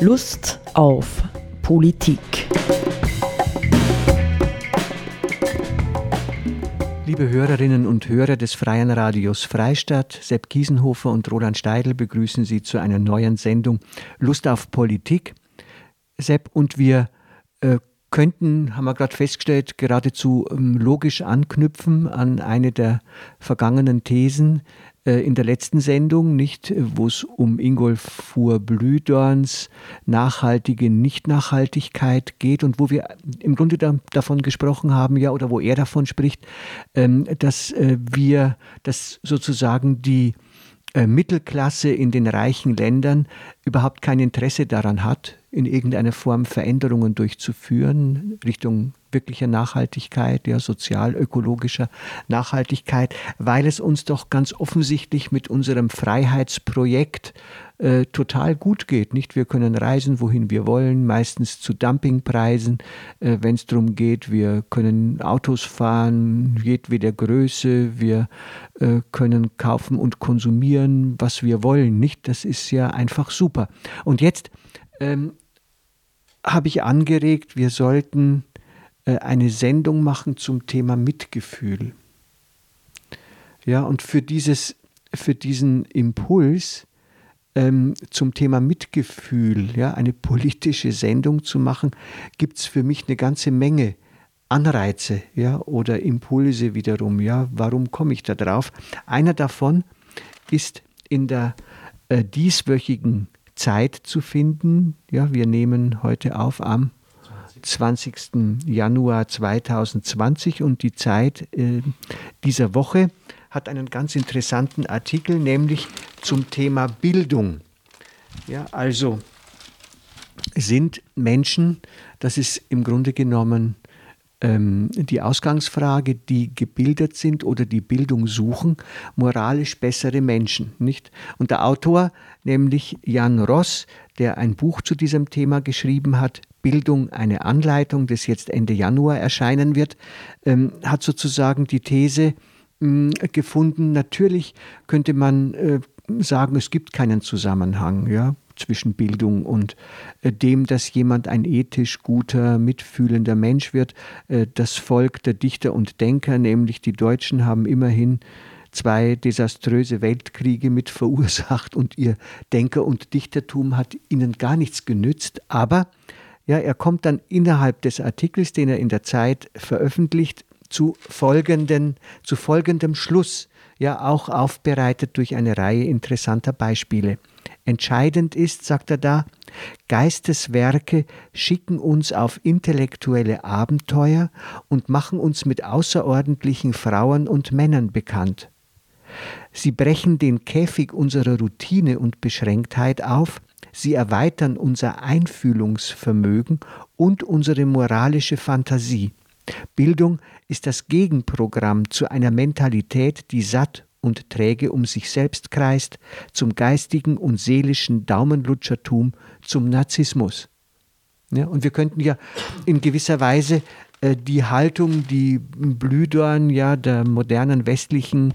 Lust auf Politik. Liebe Hörerinnen und Hörer des Freien Radios Freistadt, Sepp Kiesenhofer und Roland Steidl begrüßen Sie zu einer neuen Sendung Lust auf Politik. Sepp, und wir äh, könnten, haben wir gerade festgestellt, geradezu ähm, logisch anknüpfen an eine der vergangenen Thesen in der letzten Sendung, nicht, wo es um Ingolfur Blühdorns nachhaltige Nicht-Nachhaltigkeit geht und wo wir im Grunde da, davon gesprochen haben, ja, oder wo er davon spricht, ähm, dass äh, wir, dass sozusagen die äh, Mittelklasse in den reichen Ländern überhaupt kein Interesse daran hat, in irgendeiner Form Veränderungen durchzuführen, Richtung wirklicher Nachhaltigkeit, ja, sozial-ökologischer Nachhaltigkeit, weil es uns doch ganz offensichtlich mit unserem Freiheitsprojekt äh, total gut geht. Nicht? Wir können reisen, wohin wir wollen, meistens zu Dumpingpreisen, äh, wenn es darum geht. Wir können Autos fahren, jedweder Größe. Wir äh, können kaufen und konsumieren, was wir wollen. Nicht? Das ist ja einfach super. Und jetzt ähm, habe ich angeregt, wir sollten äh, eine Sendung machen zum Thema Mitgefühl. Ja, und für, dieses, für diesen Impuls ähm, zum Thema Mitgefühl, ja, eine politische Sendung zu machen, gibt es für mich eine ganze Menge Anreize ja, oder Impulse wiederum. Ja, warum komme ich da drauf? Einer davon ist in der äh, dieswöchigen Zeit zu finden. Ja, wir nehmen heute auf am 20. Januar 2020 und die Zeit äh, dieser Woche hat einen ganz interessanten Artikel, nämlich zum Thema Bildung. Ja, also sind Menschen, das ist im Grunde genommen ähm, die Ausgangsfrage, die gebildet sind oder die Bildung suchen, moralisch bessere Menschen, nicht? Und der Autor, nämlich Jan Ross, der ein Buch zu diesem Thema geschrieben hat, Bildung eine Anleitung, das jetzt Ende Januar erscheinen wird, ähm, hat sozusagen die These mh, gefunden, natürlich könnte man äh, sagen, es gibt keinen Zusammenhang, ja zwischen Bildung und äh, dem, dass jemand ein ethisch guter, mitfühlender Mensch wird. Äh, das Volk der Dichter und Denker, nämlich die Deutschen, haben immerhin zwei desaströse Weltkriege mit verursacht und ihr Denker- und Dichtertum hat ihnen gar nichts genützt. Aber ja, er kommt dann innerhalb des Artikels, den er in der Zeit veröffentlicht, zu, folgenden, zu folgendem Schluss, ja auch aufbereitet durch eine Reihe interessanter Beispiele. Entscheidend ist, sagt er da, Geisteswerke schicken uns auf intellektuelle Abenteuer und machen uns mit außerordentlichen Frauen und Männern bekannt. Sie brechen den Käfig unserer Routine und Beschränktheit auf, sie erweitern unser Einfühlungsvermögen und unsere moralische Fantasie. Bildung ist das Gegenprogramm zu einer Mentalität, die satt und träge um sich selbst kreist, zum geistigen und seelischen Daumenlutschertum, zum Narzissmus. Ja, und wir könnten ja in gewisser Weise äh, die Haltung, die Blühdorn ja der modernen westlichen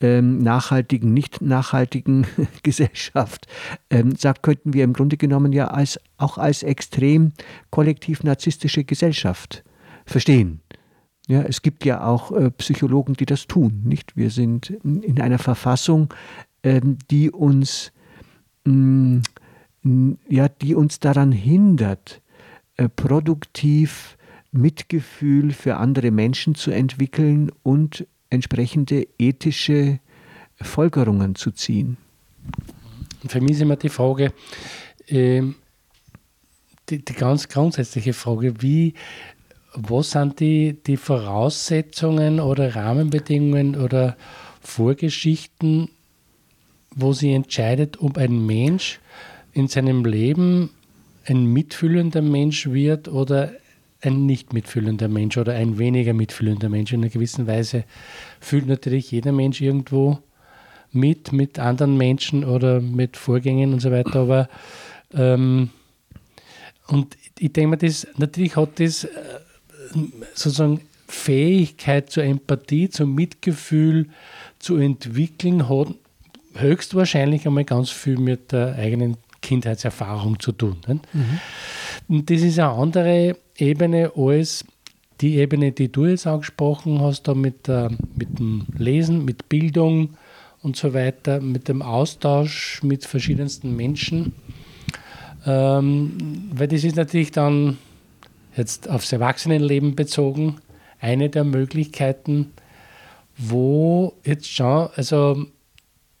ähm, nachhaltigen, nicht nachhaltigen Gesellschaft ähm, sagt, könnten wir im Grunde genommen ja als, auch als extrem kollektiv narzisstische Gesellschaft verstehen. Ja, es gibt ja auch äh, Psychologen, die das tun. Nicht? Wir sind in einer Verfassung, ähm, die uns mh, mm, ja, die uns daran hindert, äh, produktiv Mitgefühl für andere Menschen zu entwickeln und entsprechende ethische Folgerungen zu ziehen. Für mich ist immer die Frage, äh, die, die ganz grundsätzliche Frage, wie was sind die, die Voraussetzungen oder Rahmenbedingungen oder Vorgeschichten, wo sie entscheidet, ob ein Mensch in seinem Leben ein mitfühlender Mensch wird oder ein nicht mitfühlender Mensch oder ein weniger mitfühlender Mensch. In einer gewissen Weise fühlt natürlich jeder Mensch irgendwo mit, mit anderen Menschen oder mit Vorgängen und so weiter. Aber ähm, und ich denke mir, das, natürlich hat das äh, sozusagen Fähigkeit zur Empathie, zum Mitgefühl zu entwickeln, hat höchstwahrscheinlich einmal ganz viel mit der eigenen Kindheitserfahrung zu tun. Mhm. Und das ist eine andere Ebene als die Ebene, die du jetzt angesprochen hast, da mit, äh, mit dem Lesen, mit Bildung und so weiter, mit dem Austausch mit verschiedensten Menschen. Ähm, weil das ist natürlich dann jetzt aufs Erwachsenenleben bezogen eine der Möglichkeiten, wo jetzt schon, also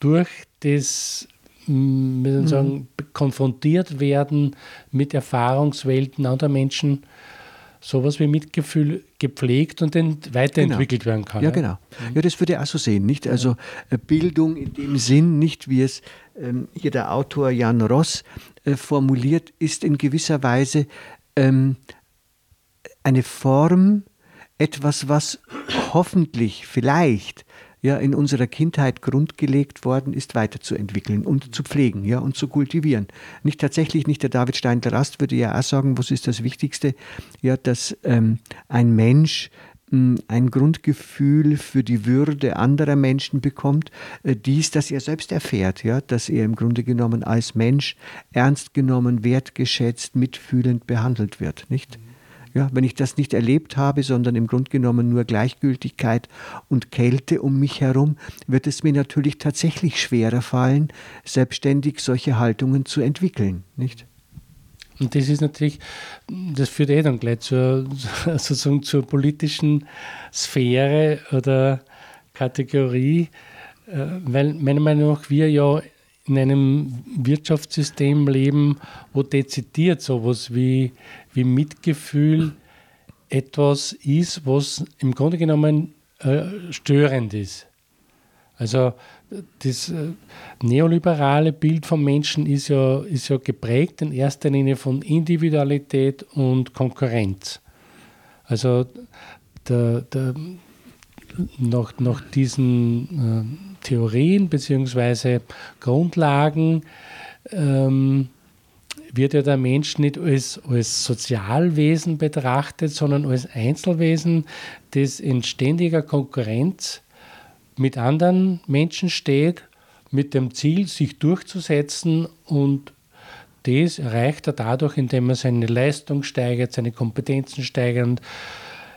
durch das mhm. sagen, konfrontiert werden mit Erfahrungswelten anderer Menschen, sowas wie Mitgefühl gepflegt und weiterentwickelt genau. werden kann. Ja, genau. Ja, das würde ich auch so sehen. Nicht? Also äh, Bildung in dem Sinn, nicht wie es ähm, hier der Autor Jan Ross äh, formuliert, ist in gewisser Weise ähm, eine Form, etwas, was hoffentlich, vielleicht ja in unserer Kindheit grundgelegt worden ist, weiterzuentwickeln und zu pflegen, ja, und zu kultivieren. Nicht tatsächlich, nicht der David Steindl-Rast würde ja auch sagen, was ist das Wichtigste? Ja, dass ähm, ein Mensch hm, ein Grundgefühl für die Würde anderer Menschen bekommt, äh, dies, dass er selbst erfährt, ja, dass er im Grunde genommen als Mensch ernst genommen, wertgeschätzt, mitfühlend behandelt wird, nicht? Ja, wenn ich das nicht erlebt habe, sondern im Grunde genommen nur Gleichgültigkeit und Kälte um mich herum, wird es mir natürlich tatsächlich schwerer fallen, selbstständig solche Haltungen zu entwickeln, nicht? Und das ist natürlich, das führt eh dann gleich zur, sozusagen zur politischen Sphäre oder Kategorie, äh, weil meiner Meinung nach wir ja in einem Wirtschaftssystem leben, wo dezidiert sowas wie, wie Mitgefühl etwas ist, was im Grunde genommen äh, störend ist. Also das äh, neoliberale Bild vom Menschen ist ja, ist ja geprägt in erster Linie von Individualität und Konkurrenz. Also der, der, nach, nach diesen äh, Theorien bzw. Grundlagen ähm, wird ja der Mensch nicht als, als Sozialwesen betrachtet, sondern als Einzelwesen, das in ständiger Konkurrenz mit anderen Menschen steht, mit dem Ziel, sich durchzusetzen und das erreicht er dadurch, indem er seine Leistung steigert, seine Kompetenzen steigert.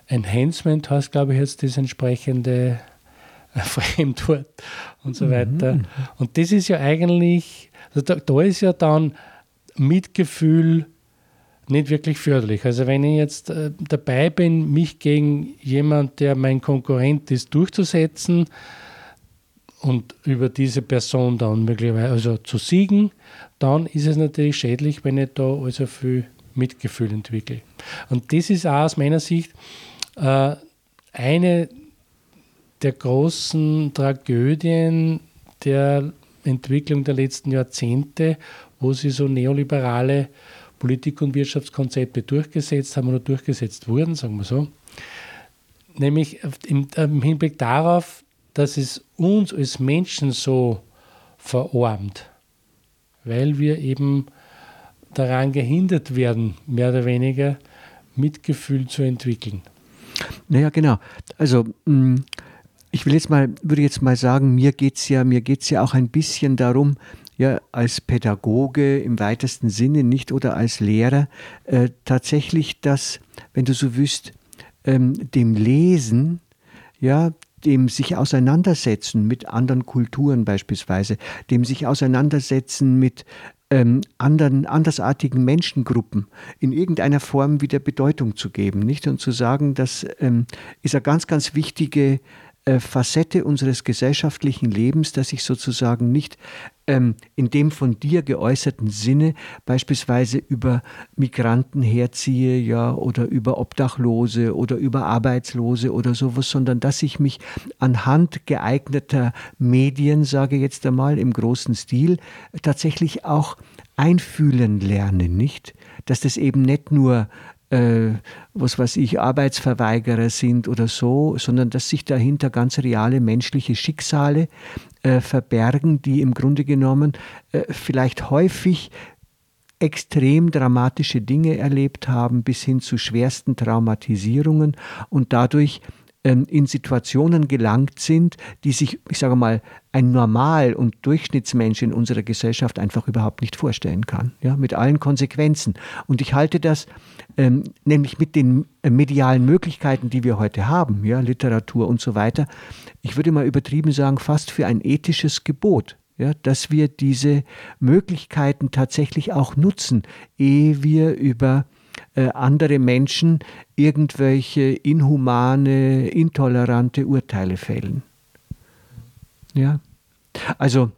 Enhancement heißt, glaube ich, jetzt das entsprechende Fremdwort und so weiter. Mhm. Und das ist ja eigentlich, also da, da ist ja dann Mitgefühl nicht wirklich förderlich. Also wenn ich jetzt äh, dabei bin, mich gegen jemand, der mein Konkurrent ist, durchzusetzen und über diese Person dann möglicherweise also zu siegen, dann ist es natürlich schädlich, wenn ich da also viel Mitgefühl entwickle. Und das ist auch aus meiner Sicht äh, eine der großen Tragödien der Entwicklung der letzten Jahrzehnte, wo sie so neoliberale Politik- und Wirtschaftskonzepte durchgesetzt haben oder durchgesetzt wurden, sagen wir so. Nämlich im, Hinblick darauf, dass es uns als Menschen so verarmt, weil wir eben daran gehindert werden, mehr oder weniger Mitgefühl zu entwickeln. Naja, genau. Also mh, mm, ich will jetzt mal, würde jetzt mal sagen, mir geht es ja, ja auch ein bisschen darum, ja, als Pädagoge im weitesten Sinne, nicht oder als Lehrer, äh, tatsächlich das, wenn du so wüsst, ähm, dem Lesen, ja, dem sich auseinandersetzen mit anderen Kulturen beispielsweise, dem sich auseinandersetzen mit ähm, anderen, andersartigen Menschengruppen in irgendeiner Form wieder Bedeutung zu geben, nicht? Und zu sagen, das ähm, ist eine ganz, ganz wichtige Facette unseres gesellschaftlichen Lebens, dass ich sozusagen nicht ähm, in dem von dir geäußerten Sinne beispielsweise über Migranten herziehe, ja, oder über Obdachlose oder über Arbeitslose oder sowas, sondern dass ich mich anhand geeigneter Medien, sage jetzt einmal im großen Stil, tatsächlich auch einfühlen lerne, nicht? Dass das eben nicht nur äh, was weiß ich, Arbeitsverweigerer sind oder so, sondern dass sich dahinter ganz reale menschliche Schicksale äh, verbergen, die im Grunde genommen äh, vielleicht häufig extrem dramatische Dinge erlebt haben, bis hin zu schwersten Traumatisierungen und dadurch in Situationen gelangt sind, die sich, ich sage mal, ein Normal- und Durchschnittsmensch in unserer Gesellschaft einfach überhaupt nicht vorstellen kann. Ja, mit allen Konsequenzen. Und ich halte das ähm, nämlich mit den äh, medialen Möglichkeiten, die wir heute haben, ja, Literatur und so weiter, ich würde mal übertrieben sagen, fast für ein ethisches Gebot. Ja, dass wir diese Möglichkeiten tatsächlich auch nutzen, ehe wir über äh, andere Menschen irgendwelche inhumane, intolerante Urteile fällen. Ja, also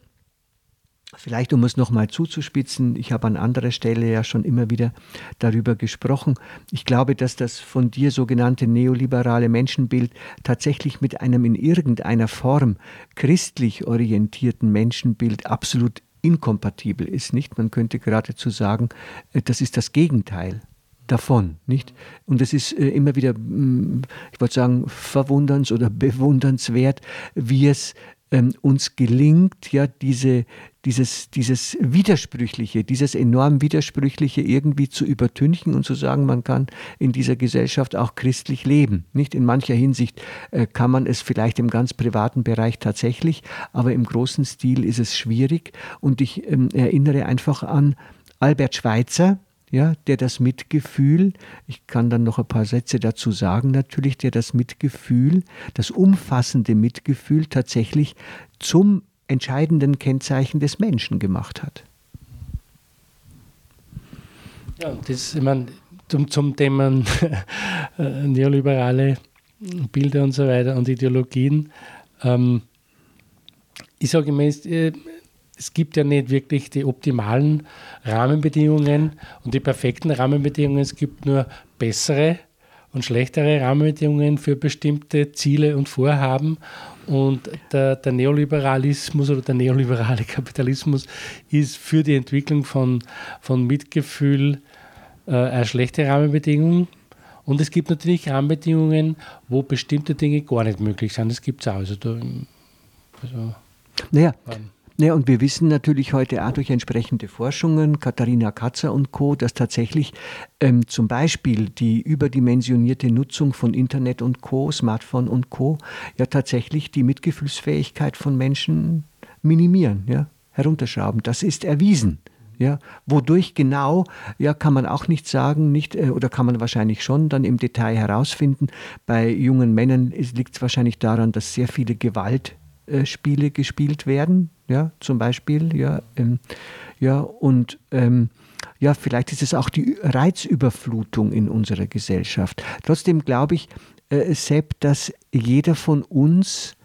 Vielleicht, um es nochmal zuzuspitzen, ich habe an anderer Stelle ja schon immer wieder darüber gesprochen. Ich glaube, dass das von dir sogenannte neoliberale Menschenbild tatsächlich mit einem in irgendeiner Form christlich orientierten Menschenbild absolut inkompatibel ist, nicht? Man könnte geradezu sagen, äh, das ist das Gegenteil davon, nicht? Und es ist äh, immer wieder, mm, ich wollte sagen, verwunderns- oder bewundernswert, wie es ähm, uns gelingt, ja, diese, dieses, dieses Widersprüchliche, dieses enorm Widersprüchliche irgendwie zu übertünchen und zu sagen, man kann in dieser Gesellschaft auch christlich leben. Nicht in mancher Hinsicht äh, kann man es vielleicht im ganz privaten Bereich tatsächlich, aber im großen Stil ist es schwierig. Und ich ähm, erinnere einfach an Albert Schweitzer, ja, der das Mitgefühl, ich kann dann noch ein paar Sätze dazu sagen natürlich, der das Mitgefühl, das umfassende Mitgefühl tatsächlich zum entscheidenden Kennzeichen des Menschen gemacht hat. Ja, das, ich meine, zum, zum Thema äh, neoliberale Bilder und so weiter und Ideologien. Ähm, ich sage immer, es gibt ja nicht wirklich die optimalen Rahmenbedingungen und die perfekten Rahmenbedingungen. Es gibt nur bessere und schlechtere Rahmenbedingungen für bestimmte Ziele und Vorhaben. Und der, der, Neoliberalismus oder der neoliberale Kapitalismus ist für die Entwicklung von, von Mitgefühl äh, eine schlechte Rahmenbedingung. Und es gibt natürlich Rahmenbedingungen, wo bestimmte Dinge gar nicht möglich sind. Das gibt es auch. Also, da, also naja, ja, und wir wissen natürlich heute auch durch entsprechende Forschungen, Katharina Katzer und Co., dass tatsächlich ähm, zum Beispiel die überdimensionierte Nutzung von Internet und Co., Smartphone und Co., ja tatsächlich die Mitgefühlsfähigkeit von Menschen minimieren, ja, herunterschrauben. Das ist erwiesen. Ja, wodurch genau, ja, kann man auch nicht sagen, nicht, äh, oder kann man wahrscheinlich schon dann im Detail herausfinden. Bei jungen Männern liegt es wahrscheinlich daran, dass sehr viele Gewaltspiele gespielt werden, ja, zum Beispiel, ja, ähm, ja, und ähm, ja, vielleicht ist es auch die Reizüberflutung in unserer Gesellschaft. Trotzdem glaube ich, äh, Sepp, dass jeder von uns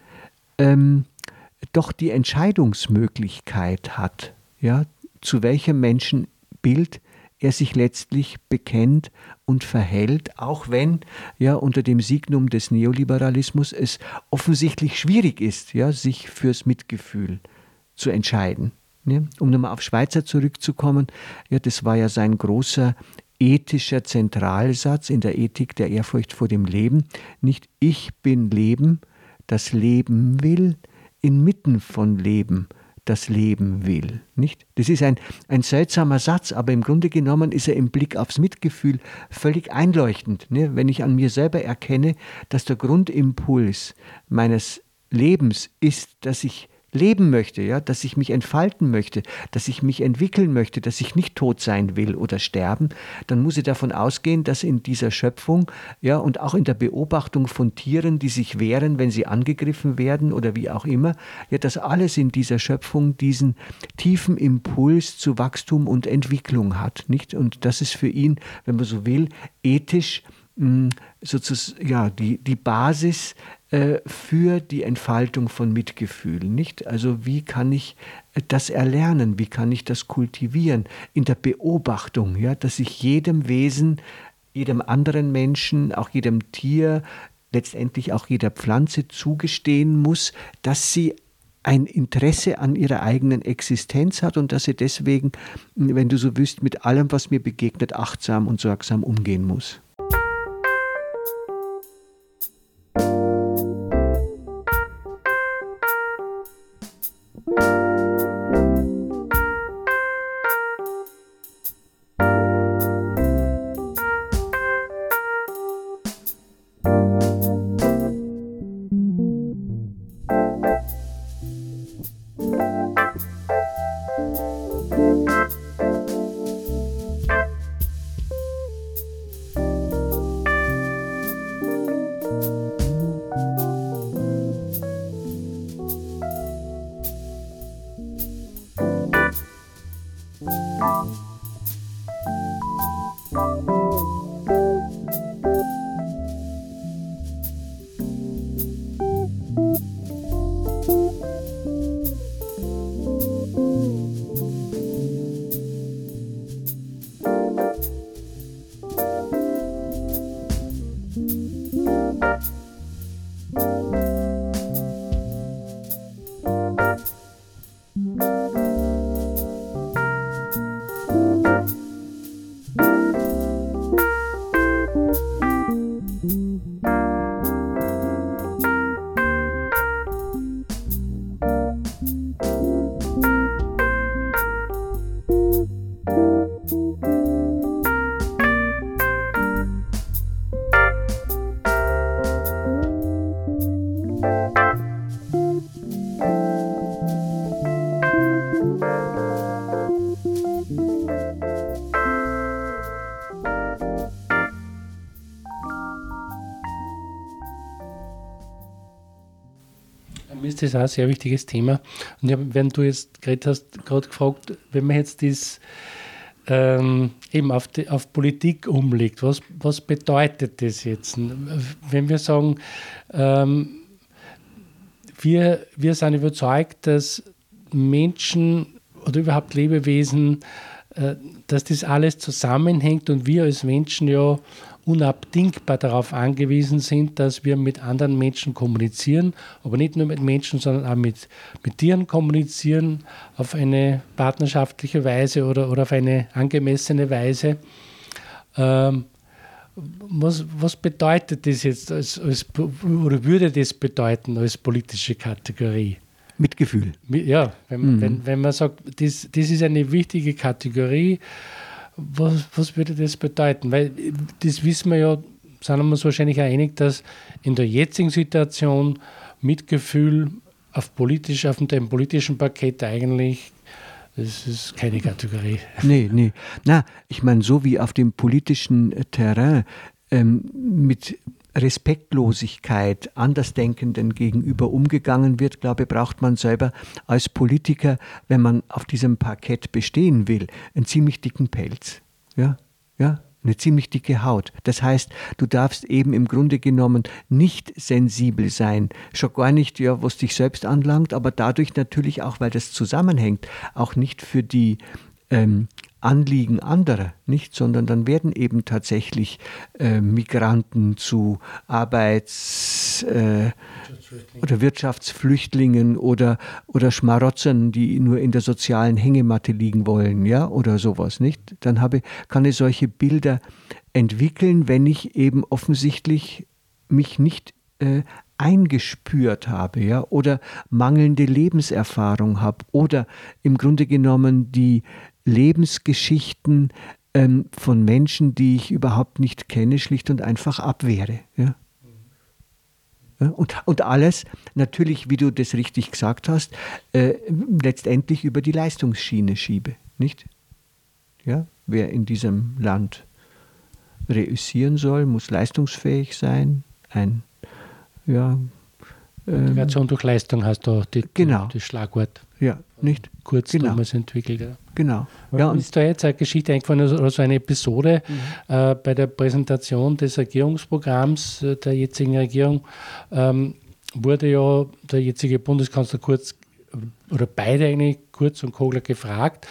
ähm, doch die Entscheidungsmöglichkeit hat, ja, zu welchem Menschenbild er sich letztlich bekennt und verhält, auch wenn ja unter dem Signum des Neoliberalismus es offensichtlich schwierig ist, ja, sich fürs Mitgefühl zu entscheiden. Ne? Um nochmal auf Schweizer zurückzukommen, ja, das war ja sein großer ethischer Zentralsatz in der Ethik der Ehrfurcht vor dem Leben. Nicht ich bin Leben, das Leben will, inmitten von Leben das Leben will. Nicht? Das ist ein, ein seltsamer Satz, aber im Grunde genommen ist er im Blick aufs Mitgefühl völlig einleuchtend. Ne? Wenn ich an mir selber erkenne, dass der Grundimpuls meines Lebens ist, dass ich leben möchte, ja, dass ich mich entfalten möchte, dass ich mich entwickeln möchte, dass ich nicht tot sein will oder sterben, dann muss ich davon ausgehen, dass in dieser Schöpfung, ja, und auch in der Beobachtung von Tieren, die sich wehren, wenn sie angegriffen werden oder wie auch immer, ja, dass alles in dieser Schöpfung diesen tiefen Impuls zu Wachstum und Entwicklung hat, nicht? Und das ist für ihn, wenn man so will, ethisch sozusagen ja, die, die Basis äh, für die Entfaltung von Mitgefühl, nicht? Also wie kann ich äh, das erlernen? Wie kann ich das kultivieren? In der Beobachtung, ja, dass ich jedem Wesen, jedem anderen Menschen, auch jedem Tier, letztendlich auch jeder Pflanze zugestehen muss, dass sie ein Interesse an ihrer eigenen Existenz hat und dass sie deswegen, wenn du so willst, mit allem, was mir begegnet, achtsam und sorgsam umgehen muss. you ist das auch ein sehr wichtiges Thema. Und ja, wenn du jetzt gerade hast, gerade gefragt, wenn man jetzt das ähm, eben auf, die, auf Politik umlegt, was, was bedeutet das jetzt? Wenn wir sagen, ähm, wir, wir sind überzeugt, dass Menschen oder überhaupt Lebewesen, äh, dass das alles zusammenhängt und wir als Menschen ja unabdingbar darauf angewiesen sind, dass wir mit anderen Menschen kommunizieren, aber nicht nur mit Menschen, sondern auch mit, mit Tieren kommunizieren auf eine partnerschaftliche Weise oder, oder auf eine angemessene Weise. Ähm, was, was bedeutet das jetzt als, als, oder würde das bedeuten als politische Kategorie? Mitgefühl. Ja, wenn, mhm. wenn, wenn man sagt, das, das ist eine wichtige Kategorie, was, was würde das bedeuten? Weil das wissen wir ja, sind wir uns wahrscheinlich auch einig, dass in der jetzigen Situation Mitgefühl auf, politisch, auf dem politischen Parkett eigentlich das ist keine Kategorie. Nee, nee. Na, ich meine, so wie auf dem politischen Terrain ähm, mit Respektlosigkeit Andersdenkenden gegenüber umgegangen wird, glaube ich, braucht man selber als Politiker, wenn man auf diesem Parkett bestehen will, einen ziemlich dicken Pelz. Ja, ja, eine ziemlich dicke Haut. Das heißt, du darfst eben im Grunde genommen nicht sensibel sein, schon gar nicht, ja, was dich selbst anlangt, aber dadurch natürlich auch, weil das zusammenhängt, auch nicht für die ähm, Anliegen anderer, nicht, sondern dann werden eben tatsächlich äh, Migranten zu Arbeits- äh, oder Wirtschaftsflüchtlingen oder, oder Schmarotzern, die nur in der sozialen Hängematte liegen wollen, ja, oder sowas, nicht? Dann habe, kann ich solche Bilder entwickeln, wenn ich eben offensichtlich mich nicht äh, eingespürt habe, ja, oder mangelnde Lebenserfahrung habe oder im Grunde genommen die Lebensgeschichten ähm, von Menschen, die ich überhaupt nicht kenne, schlicht und einfach abwehre. Ja? Ja, und, und alles natürlich, wie du das richtig gesagt hast, äh, letztendlich über die Leistungsschiene schiebe, nicht? Ja, wer in diesem Land reüssieren soll, muss leistungsfähig sein, ein ja, Motivation ähm, durch Leistung hast du die, genau. das Schlagwort. Ja, nicht? Kurz genau. damals entwickelt. Ja. Genau. Ja, und ist da jetzt eine Geschichte eingefallen, oder so eine Episode mhm. äh, bei der Präsentation des Regierungsprogramms äh, der jetzigen Regierung, ähm, wurde ja der jetzige Bundeskanzler Kurz, oder beide eigentlich, Kurz und Kogler, gefragt,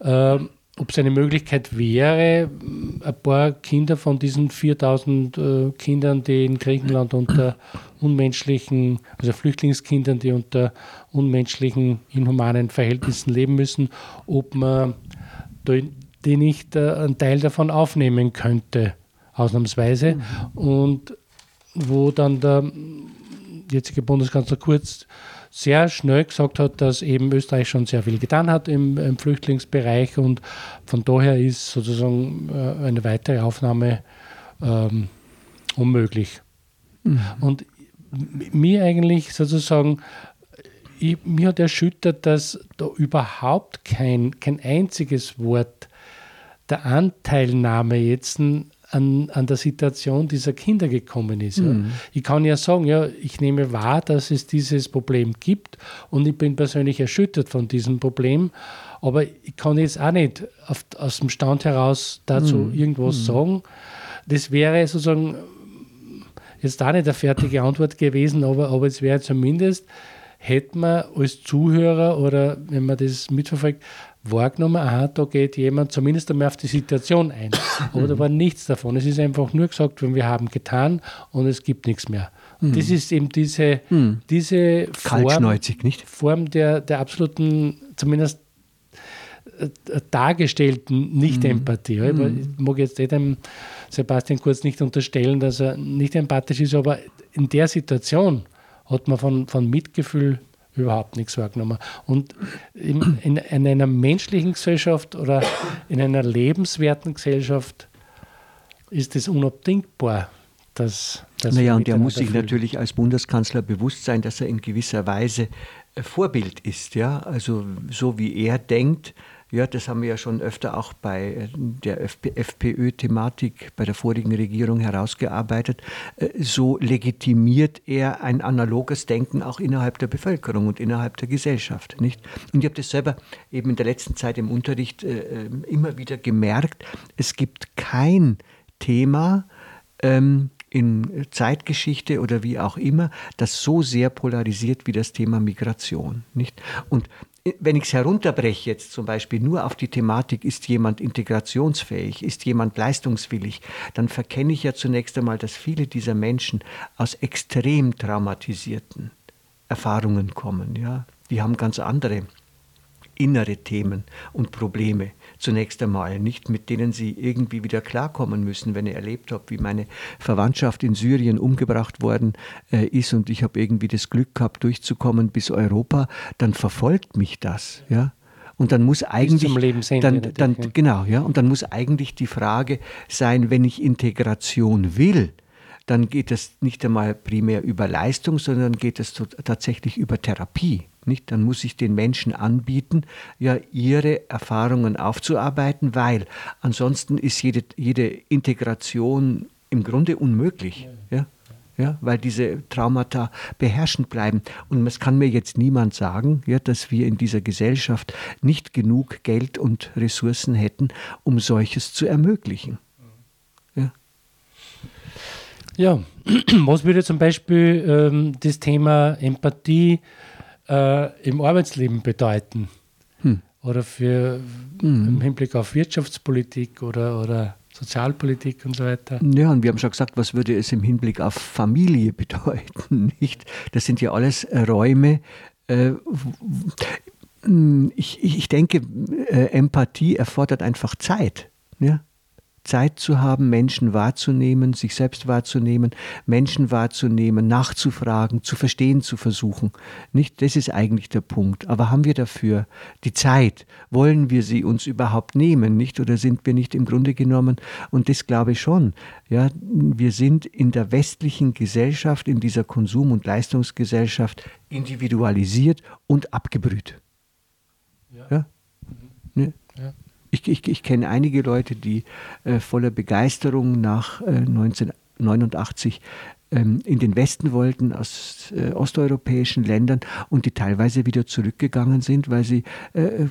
äh, ob es eine Möglichkeit wäre, ein paar Kinder von diesen 4000 äh, Kindern, die in Griechenland unter unmenschlichen, also Flüchtlingskindern, die unter unmenschlichen, inhumanen Verhältnissen leben müssen, ob man die nicht äh, einen Teil davon aufnehmen könnte, ausnahmsweise. Mhm. Und wo dann der jetzige Bundeskanzler Kurz sehr schnell gesagt hat, dass eben Österreich schon sehr viel getan hat im, im Flüchtlingsbereich und von daher ist sozusagen äh, eine weitere Aufnahme ähm, unmöglich. Mhm. Und mir eigentlich sozusagen, ich, mir hat erschüttert, dass da überhaupt kein, kein einziges Wort der Anteilnahme jetzt an, an der Situation dieser Kinder gekommen ist. Ja. Mhm. Ich kann ja sagen, ja, ich nehme wahr, dass es dieses Problem gibt und ich bin persönlich erschüttert von diesem Problem, aber ich kann jetzt auch nicht auf, aus dem Stand heraus dazu mhm. irgendwas mhm. sagen. Das wäre sozusagen jetzt da nicht eine fertige Antwort gewesen, aber, aber es wäre zumindest, hätte man als Zuhörer oder wenn man das mitverfolgt, wahrgenommen, aha, da geht jemand zumindest einmal auf die Situation ein. Aber da war nichts davon. Es ist einfach nur gesagt, wir haben getan und es gibt nichts mehr. Mhm. Das ist eben diese, mhm. diese Form, nicht? Form der, der absoluten, zumindest äh, dargestellten Nicht-Empathie. Mhm. Ich mag jetzt dem Sebastian Kurz nicht unterstellen, dass er nicht empathisch ist, aber in der Situation hat man von, von Mitgefühl überhaupt nichts wahrgenommen. Und in, in, in, einer menschlichen Gesellschaft oder in einer lebenswerten Gesellschaft ist es unabdingbar, dass. dass naja, und er muss sich natürlich als Bundeskanzler bewusst sein, dass er in gewisser Weise äh, Vorbild ist. Ja? Also so wie er denkt, ja, das haben wir ja schon öfter auch bei äh, der FPÖ-Thematik bei der vorigen Regierung herausgearbeitet. Äh, so legitimiert er ein analoges Denken auch innerhalb der Bevölkerung und innerhalb der Gesellschaft. Nicht? Und ich habe das selber eben in der letzten Zeit im Unterricht äh, immer wieder gemerkt. Es gibt kein Thema, ähm, in Zeitgeschichte oder wie auch immer, das so sehr polarisiert wie das Thema Migration. Nicht? Und wenn ich es herunterbreche, jetzt zum Beispiel nur auf die Thematik, ist jemand integrationsfähig, ist jemand leistungswillig, dann verkenne ich ja zunächst einmal, dass viele dieser Menschen aus extrem traumatisierten Erfahrungen kommen. Ja? Die haben ganz andere innere Themen und Probleme zunächst einmal, nicht mit denen sie irgendwie wieder klarkommen müssen. Wenn ihr erlebt habt, wie meine Verwandtschaft in Syrien umgebracht worden äh, ist und ich habe irgendwie das Glück gehabt, durchzukommen bis Europa, dann verfolgt mich das, ja. Und dann muss eigentlich dann, dann genau ja und dann muss eigentlich die Frage sein, wenn ich Integration will, dann geht es nicht einmal primär über Leistung, sondern geht es tatsächlich über Therapie. Nicht? Dann muss ich den Menschen anbieten, ja, ihre Erfahrungen aufzuarbeiten, weil ansonsten ist jede, jede Integration im Grunde unmöglich. Ja. Ja, weil diese Traumata beherrschend bleiben. Und es kann mir jetzt niemand sagen, ja, dass wir in dieser Gesellschaft nicht genug Geld und Ressourcen hätten, um solches zu ermöglichen. Ja, ja. was würde zum Beispiel ähm, das Thema Empathie äh, im Arbeitsleben bedeuten. Hm. Oder für hm. im Hinblick auf Wirtschaftspolitik oder, oder Sozialpolitik und so weiter. Ja, und wir haben schon gesagt, was würde es im Hinblick auf Familie bedeuten? Nicht? Das sind ja alles Räume. Äh, ich, ich denke, äh, Empathie erfordert einfach Zeit. Ja? Zeit zu haben, Menschen wahrzunehmen, sich selbst wahrzunehmen, Menschen wahrzunehmen, nachzufragen, zu verstehen zu versuchen. Nicht, das ist eigentlich der Punkt. Aber haben wir dafür die Zeit? Wollen wir sie uns überhaupt nehmen, nicht? Oder sind wir nicht im Grunde genommen? Und das glaube ich schon. Ja, wir sind in der westlichen Gesellschaft, in dieser Konsum- und Leistungsgesellschaft individualisiert und abgebrüht. Ja. ja? Mhm. Ja. Ich, ich, ich kenne einige Leute, die äh, voller Begeisterung nach äh, 1989 ähm, in den Westen wollten aus äh, osteuropäischen Ländern und die teilweise wieder zurückgegangen sind, weil sie äh,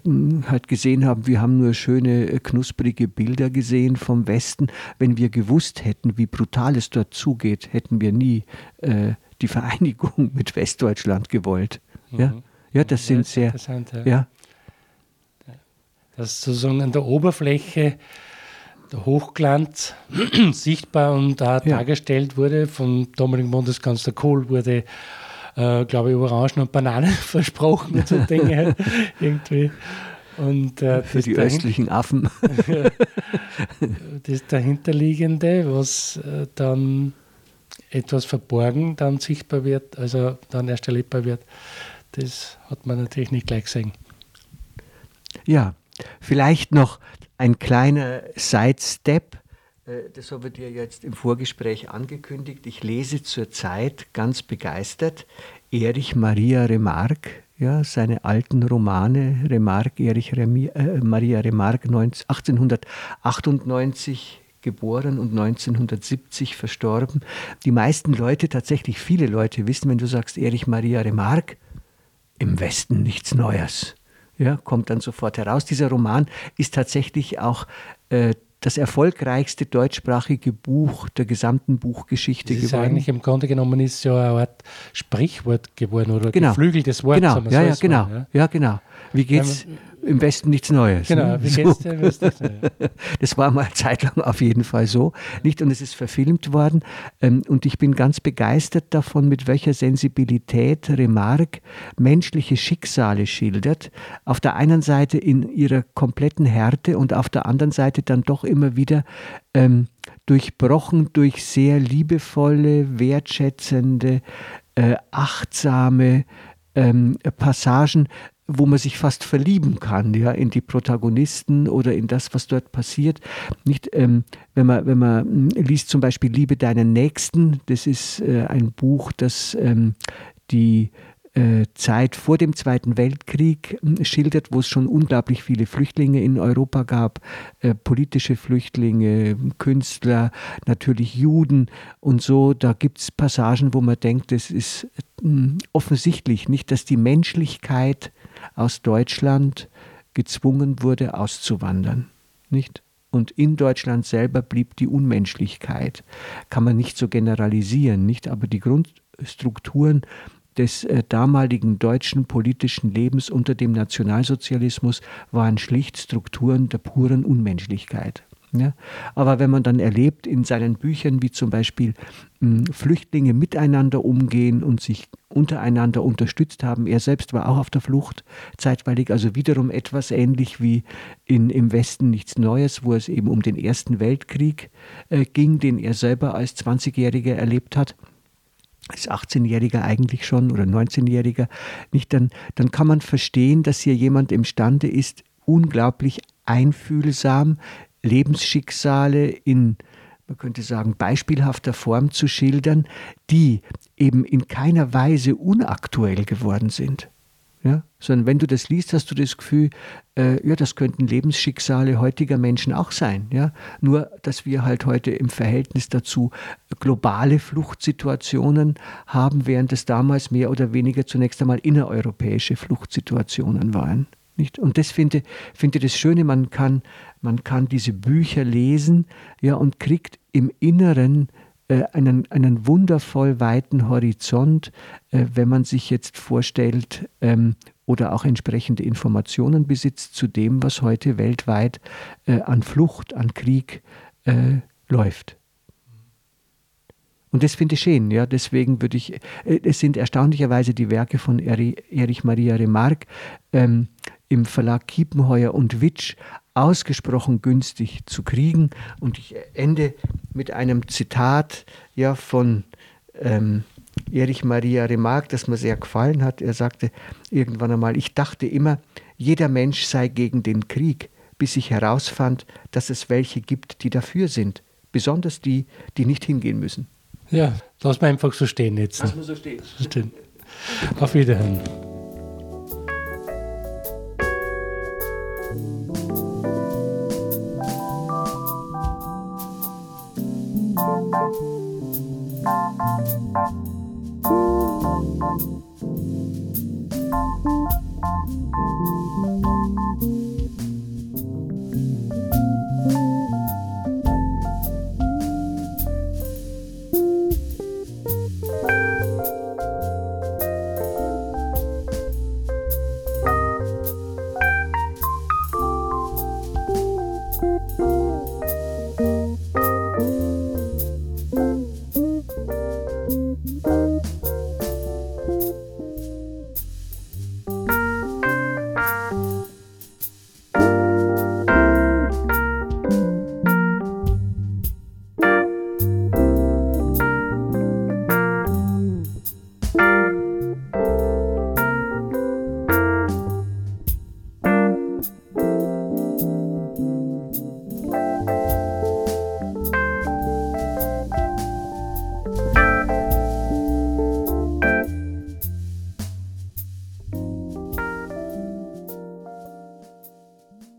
halt gesehen haben, wir haben nur schöne, äh, knusprige Bilder gesehen vom Westen. Wenn wir gewusst hätten, wie brutal es dort zugeht, hätten wir nie äh, die Vereinigung mit Westdeutschland gewollt. Mhm. Ja? ja, das sind sehr. Ja. ja dass sozusagen an der Oberfläche der Hochglanz sichtbar und da ja. dargestellt wurde. Von damaligen Bundeskanzler Kohl wurde, äh, glaube ich, Orangen und Bananen versprochen und so Dinge irgendwie. Und, äh, Für die östlichen Affen. das dahinterliegende, was äh, dann etwas verborgen dann sichtbar wird, also dann erst erlebbar wird, das hat man natürlich nicht gleich gesehen. Ja, Vielleicht noch ein kleiner Sidestep. Äh, das habe ich dir jetzt im Vorgespräch angekündigt. Ich lese zurzeit ganz begeistert Erich Maria Remarque, ja, seine alten Romane, Remarque, Erich Remi, äh, Maria Remarque 1898 geboren und 1970 verstorben. Die meisten Leute, tatsächlich viele Leute wissen, wenn du sagst Erich Maria Remarque, im Westen nichts Neues. Ja, kommt dann sofort heraus. Dieser Roman ist tatsächlich auch äh, das erfolgreichste deutschsprachige Buch der gesamten Buchgeschichte das ist geworden. Eigentlich im Grunde genommen ist ja eine Art Sprichwort geworden oder genau. geflügeltes Wort. Genau, ja, ja, genau, mal, ja? ja, genau. Wie geht's? Ja, im Westen nichts Neues. Genau, ne? wie geht's so. dir? Das war mal eine Zeit lang auf jeden Fall so. Nicht? Und es ist verfilmt worden. Ähm, und ich bin ganz begeistert davon, mit welcher Sensibilität Remarque menschliche Schicksale schildert. Auf der einen Seite in ihrer kompletten Härte und auf der anderen Seite dann doch immer wieder ähm, durchbrochen durch sehr liebevolle, wertschätzende, äh, achtsame ähm, Passagen, wo man sich fast verlieben kann, ja, in die Protagonisten oder in das, was dort passiert. Nicht, ähm, wenn man, wenn man hm, liest zum Beispiel Liebe deinen Nächsten, das ist äh, ein Buch, das ähm, die Zeit vor dem Zweiten Weltkrieg hm, schildert, wo es schon unglaublich viele Flüchtlinge in Europa gab, äh, politische Flüchtlinge, Künstler, natürlich Juden und so. Da gibt es Passagen, wo man denkt, es ist hm, offensichtlich nicht, dass die Menschlichkeit aus Deutschland gezwungen wurde, auszuwandern. Nicht? Und in Deutschland selber blieb die Unmenschlichkeit. Kann man nicht so generalisieren, nicht? Aber die Grundstrukturen des äh, damaligen deutschen politischen Lebens unter dem Nationalsozialismus waren schlicht Strukturen der puren Unmenschlichkeit. Ja? Aber wenn man dann erlebt in seinen Büchern, wie zum Beispiel mh, Flüchtlinge miteinander umgehen und sich untereinander unterstützt haben, er selbst war auch auf der Flucht, zeitweilig also wiederum etwas ähnlich wie in, im Westen nichts Neues, wo es eben um den Ersten Weltkrieg äh, ging, den er selber als 20-Jähriger erlebt hat als 18-Jähriger eigentlich schon oder 19-Jähriger, nicht, dann, dann kann man verstehen, dass hier jemand imstande ist, unglaublich einfühlsam Lebensschicksale in, man könnte sagen, beispielhafter Form zu schildern, die eben in keiner Weise unaktuell geworden sind. Ja? Sondern wenn du das liest, hast du das Gefühl, äh, ja, das könnten Lebensschicksale heutiger Menschen auch sein. Ja? Nur, dass wir halt heute im Verhältnis dazu globale Fluchtsituationen haben, während es damals mehr oder weniger zunächst einmal innereuropäische Fluchtsituationen waren. Nicht? Und das finde, finde das Schöne, man kann, man kann diese Bücher lesen ja, und kriegt im Inneren einen, einen wundervoll weiten Horizont, äh, wenn man sich jetzt vorstellt ähm, oder auch entsprechende Informationen besitzt zu dem, was heute weltweit äh, an Flucht, an Krieg äh, läuft. Und das finde ich schön, ja. Deswegen würde ich, äh, es sind erstaunlicherweise die Werke von Erich Maria Remarque ähm, im Verlag Kiepenheuer und Witsch ausgesprochen günstig zu kriegen. Und ich ende mit einem Zitat ja, von ähm, Erich Maria Remarque, das mir sehr gefallen hat. Er sagte irgendwann einmal, ich dachte immer, jeder Mensch sei gegen den Krieg, bis ich herausfand, dass es welche gibt, die dafür sind. Besonders die, die nicht hingehen müssen. Ja, lass mal einfach so stehen jetzt. Lass mal so stehen. stehen. Auf Wiederhören. Thank you.